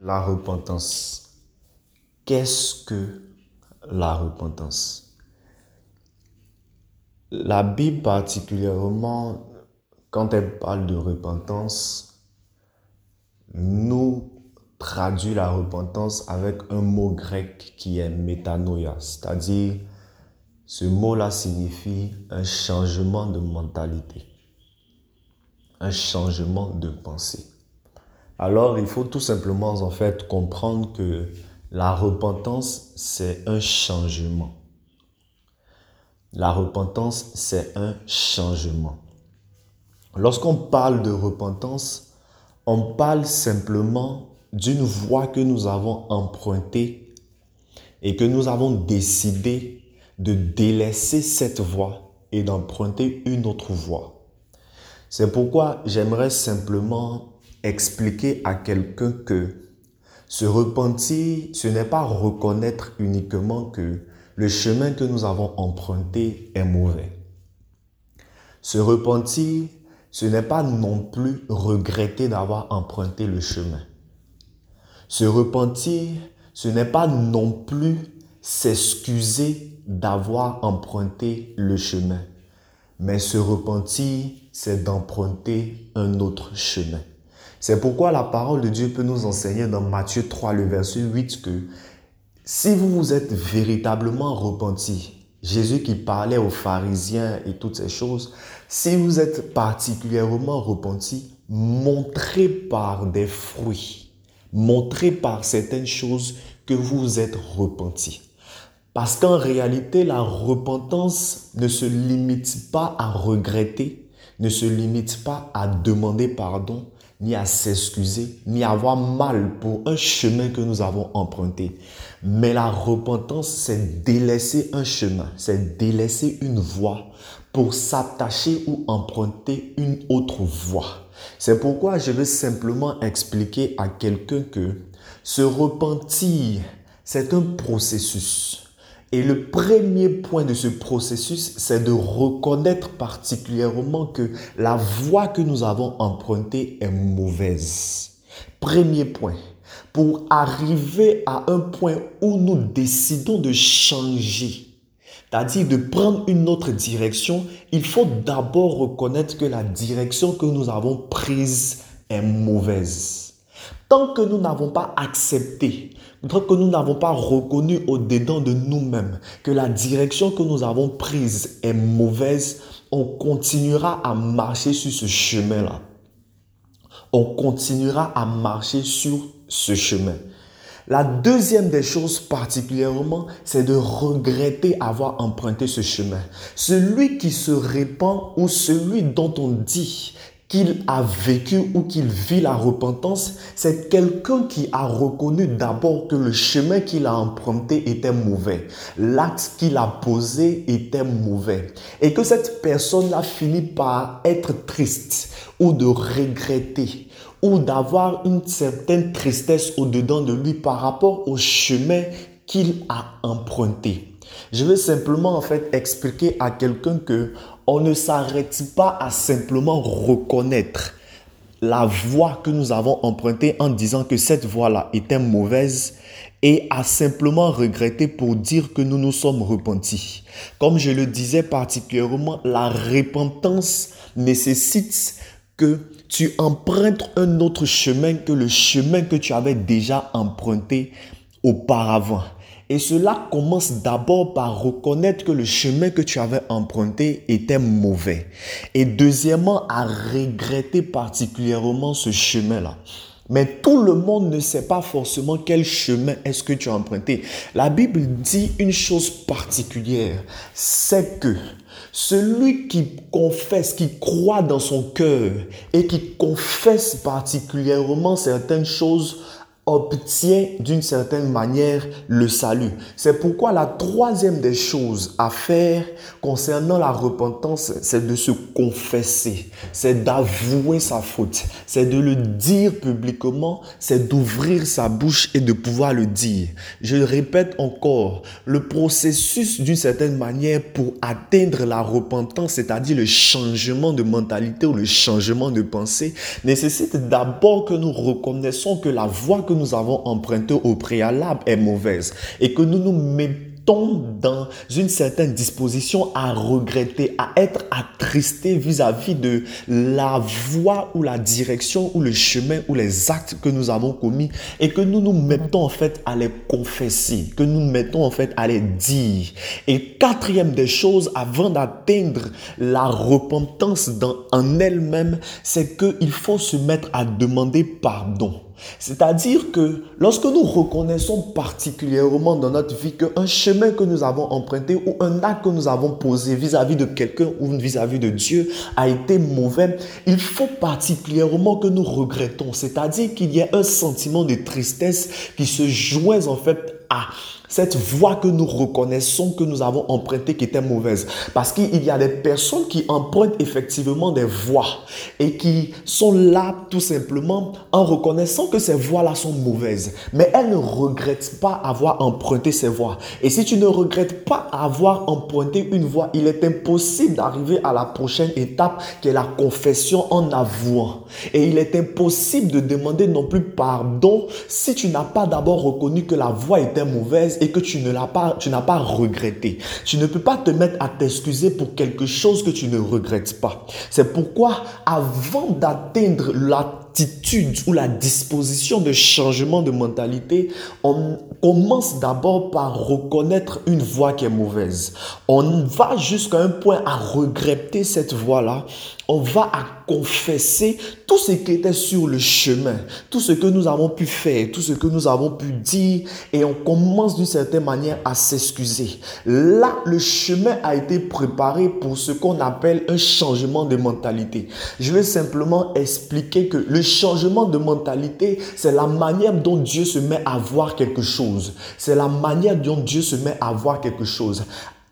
La repentance. Qu'est-ce que la repentance? La Bible particulièrement, quand elle parle de repentance, nous traduit la repentance avec un mot grec qui est métanoïa, c'est-à-dire ce mot-là signifie un changement de mentalité, un changement de pensée. Alors, il faut tout simplement en fait comprendre que la repentance, c'est un changement. La repentance, c'est un changement. Lorsqu'on parle de repentance, on parle simplement d'une voie que nous avons empruntée et que nous avons décidé de délaisser cette voie et d'emprunter une autre voie. C'est pourquoi j'aimerais simplement expliquer à quelqu'un que se repentir, ce n'est pas reconnaître uniquement que le chemin que nous avons emprunté est mauvais. Se repentir, ce n'est pas non plus regretter d'avoir emprunté le chemin. Se repentir, ce n'est pas non plus s'excuser d'avoir emprunté le chemin. Mais se repentir, c'est d'emprunter un autre chemin. C'est pourquoi la parole de Dieu peut nous enseigner dans Matthieu 3, le verset 8, que si vous vous êtes véritablement repenti, Jésus qui parlait aux pharisiens et toutes ces choses, si vous êtes particulièrement repenti, montrez par des fruits, montrez par certaines choses que vous êtes repenti. Parce qu'en réalité, la repentance ne se limite pas à regretter, ne se limite pas à demander pardon, ni à s'excuser, ni à avoir mal pour un chemin que nous avons emprunté. Mais la repentance, c'est délaisser un chemin, c'est délaisser une voie pour s'attacher ou emprunter une autre voie. C'est pourquoi je veux simplement expliquer à quelqu'un que se repentir, c'est un processus. Et le premier point de ce processus, c'est de reconnaître particulièrement que la voie que nous avons empruntée est mauvaise. Premier point. Pour arriver à un point où nous décidons de changer, c'est-à-dire de prendre une autre direction, il faut d'abord reconnaître que la direction que nous avons prise est mauvaise. Tant que nous n'avons pas accepté Tant que nous n'avons pas reconnu au-dedans de nous-mêmes que la direction que nous avons prise est mauvaise, on continuera à marcher sur ce chemin-là. On continuera à marcher sur ce chemin. La deuxième des choses particulièrement, c'est de regretter avoir emprunté ce chemin. Celui qui se répand ou celui dont on dit qu'il a vécu ou qu'il vit la repentance, c'est quelqu'un qui a reconnu d'abord que le chemin qu'il a emprunté était mauvais, l'acte qu'il a posé était mauvais, et que cette personne-là finit par être triste ou de regretter ou d'avoir une certaine tristesse au-dedans de lui par rapport au chemin qu'il a emprunté. Je veux simplement en fait expliquer à quelqu'un que on ne s'arrête pas à simplement reconnaître la voie que nous avons empruntée en disant que cette voie-là était mauvaise et à simplement regretter pour dire que nous nous sommes repentis. Comme je le disais particulièrement, la repentance nécessite que tu empruntes un autre chemin que le chemin que tu avais déjà emprunté auparavant. Et cela commence d'abord par reconnaître que le chemin que tu avais emprunté était mauvais. Et deuxièmement, à regretter particulièrement ce chemin-là. Mais tout le monde ne sait pas forcément quel chemin est-ce que tu as emprunté. La Bible dit une chose particulière, c'est que celui qui confesse, qui croit dans son cœur et qui confesse particulièrement certaines choses obtient d'une certaine manière le salut. C'est pourquoi la troisième des choses à faire concernant la repentance, c'est de se confesser, c'est d'avouer sa faute, c'est de le dire publiquement, c'est d'ouvrir sa bouche et de pouvoir le dire. Je répète encore, le processus d'une certaine manière pour atteindre la repentance, c'est-à-dire le changement de mentalité ou le changement de pensée, nécessite d'abord que nous reconnaissons que la voie que nous avons emprunté au préalable est mauvaise et que nous nous mettons dans une certaine disposition à regretter, à être attristé vis-à-vis de la voie ou la direction ou le chemin ou les actes que nous avons commis et que nous nous mettons en fait à les confesser, que nous nous mettons en fait à les dire. Et quatrième des choses, avant d'atteindre la repentance en elle-même, c'est qu'il faut se mettre à demander pardon. C'est-à-dire que lorsque nous reconnaissons particulièrement dans notre vie qu'un chemin que nous avons emprunté ou un acte que nous avons posé vis-à-vis de quelqu'un ou vis-à-vis de Dieu a été mauvais, il faut particulièrement que nous regrettons. C'est-à-dire qu'il y a un sentiment de tristesse qui se joint en fait à cette voie que nous reconnaissons que nous avons empruntée qui était mauvaise. Parce qu'il y a des personnes qui empruntent effectivement des voies et qui sont là tout simplement en reconnaissant que ces voies-là sont mauvaises. Mais elles ne regrettent pas avoir emprunté ces voies. Et si tu ne regrettes pas avoir emprunté une voie, il est impossible d'arriver à la prochaine étape qui est la confession en avouant. Et il est impossible de demander non plus pardon si tu n'as pas d'abord reconnu que la voie était mauvaise et que tu ne l'as pas, tu n'as pas regretté. Tu ne peux pas te mettre à t'excuser pour quelque chose que tu ne regrettes pas. C'est pourquoi avant d'atteindre l'attitude ou la disposition de changement de mentalité, on commence d'abord par reconnaître une voie qui est mauvaise. On va jusqu'à un point à regretter cette voie-là. On va à confesser tout ce qui était sur le chemin, tout ce que nous avons pu faire, tout ce que nous avons pu dire, et on commence d'une certaine manière à s'excuser. Là, le chemin a été préparé pour ce qu'on appelle un changement de mentalité. Je vais simplement expliquer que le changement de mentalité, c'est la manière dont Dieu se met à voir quelque chose. C'est la manière dont Dieu se met à voir quelque chose.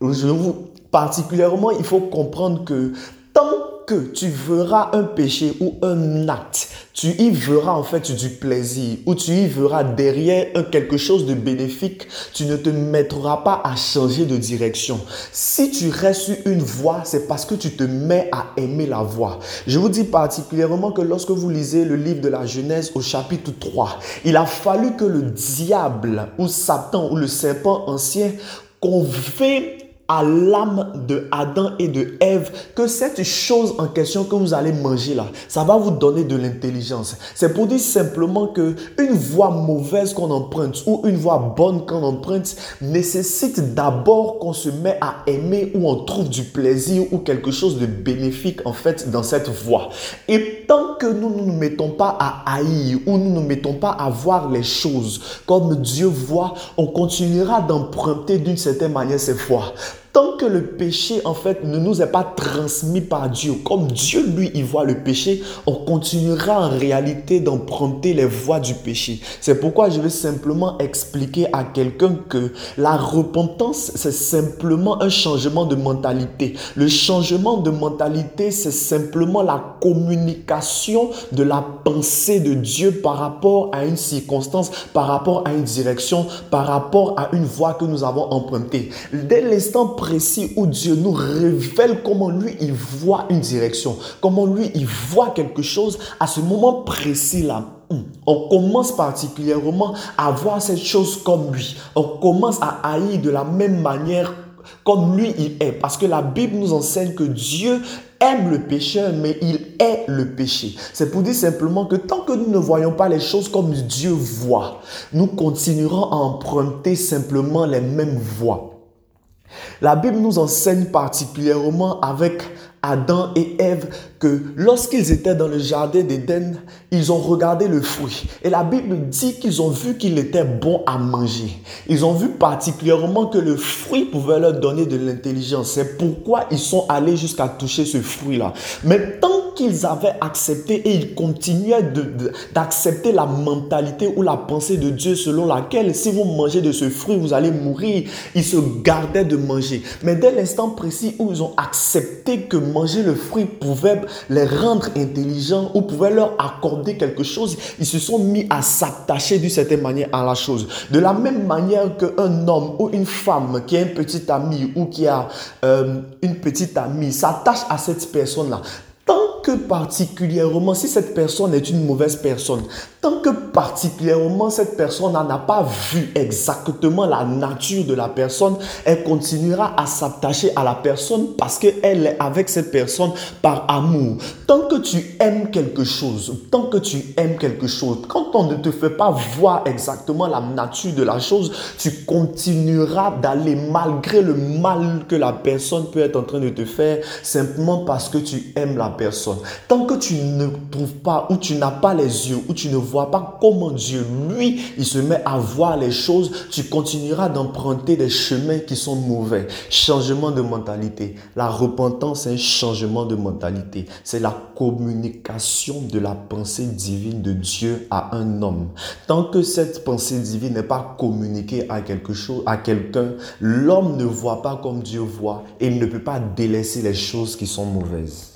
Je vous, particulièrement, il faut comprendre que tant que tu verras un péché ou un acte, tu y verras en fait du plaisir ou tu y verras derrière quelque chose de bénéfique, tu ne te mettras pas à changer de direction. Si tu restes sur une voie, c'est parce que tu te mets à aimer la voie. Je vous dis particulièrement que lorsque vous lisez le livre de la Genèse au chapitre 3, il a fallu que le diable ou Satan ou le serpent ancien convainc à l'âme de Adam et de Ève que cette chose en question que vous allez manger là, ça va vous donner de l'intelligence. C'est pour dire simplement que une voie mauvaise qu'on emprunte ou une voie bonne qu'on emprunte nécessite d'abord qu'on se met à aimer ou on trouve du plaisir ou quelque chose de bénéfique en fait dans cette voie. Et tant que nous ne nous mettons pas à haïr ou nous ne nous mettons pas à voir les choses comme Dieu voit, on continuera d'emprunter d'une certaine manière ces voies. Tant que le péché, en fait, ne nous est pas transmis par Dieu, comme Dieu, lui, y voit le péché, on continuera en réalité d'emprunter les voies du péché. C'est pourquoi je vais simplement expliquer à quelqu'un que la repentance, c'est simplement un changement de mentalité. Le changement de mentalité, c'est simplement la communication de la pensée de Dieu par rapport à une circonstance, par rapport à une direction, par rapport à une voie que nous avons empruntée. Dès l'instant précis où Dieu nous révèle comment lui, il voit une direction, comment lui, il voit quelque chose, à ce moment précis-là, on commence particulièrement à voir cette chose comme lui. On commence à haïr de la même manière comme lui il est. Parce que la Bible nous enseigne que Dieu aime le pécheur, mais il est le péché. C'est pour dire simplement que tant que nous ne voyons pas les choses comme Dieu voit, nous continuerons à emprunter simplement les mêmes voies. La Bible nous enseigne particulièrement avec Adam et Ève que lorsqu'ils étaient dans le jardin d'Éden, ils ont regardé le fruit. Et la Bible dit qu'ils ont vu qu'il était bon à manger. Ils ont vu particulièrement que le fruit pouvait leur donner de l'intelligence. C'est pourquoi ils sont allés jusqu'à toucher ce fruit-là. Mais tant qu'ils avaient accepté et ils continuaient d'accepter la mentalité ou la pensée de Dieu selon laquelle si vous mangez de ce fruit, vous allez mourir, ils se gardaient de manger. Mais dès l'instant précis où ils ont accepté que manger le fruit pouvait les rendre intelligents ou pouvait leur accorder quelque chose, ils se sont mis à s'attacher d'une certaine manière à la chose. De la même manière qu'un homme ou une femme qui a un petit ami ou qui a euh, une petite amie s'attache à cette personne-là, tant particulièrement, si cette personne est une mauvaise personne, tant que particulièrement cette personne n'a pas vu exactement la nature de la personne, elle continuera à s'attacher à la personne parce qu'elle est avec cette personne par amour. Tant que tu aimes quelque chose, tant que tu aimes quelque chose, quand on ne te fait pas voir exactement la nature de la chose, tu continueras d'aller malgré le mal que la personne peut être en train de te faire, simplement parce que tu aimes la personne. Tant que tu ne trouves pas, ou tu n'as pas les yeux, ou tu ne vois pas comment Dieu, lui, il se met à voir les choses, tu continueras d'emprunter des chemins qui sont mauvais. Changement de mentalité. La repentance, c'est un changement de mentalité. C'est la communication de la pensée divine de Dieu à un homme. Tant que cette pensée divine n'est pas communiquée à quelque chose, à quelqu'un, l'homme ne voit pas comme Dieu voit et il ne peut pas délaisser les choses qui sont mauvaises.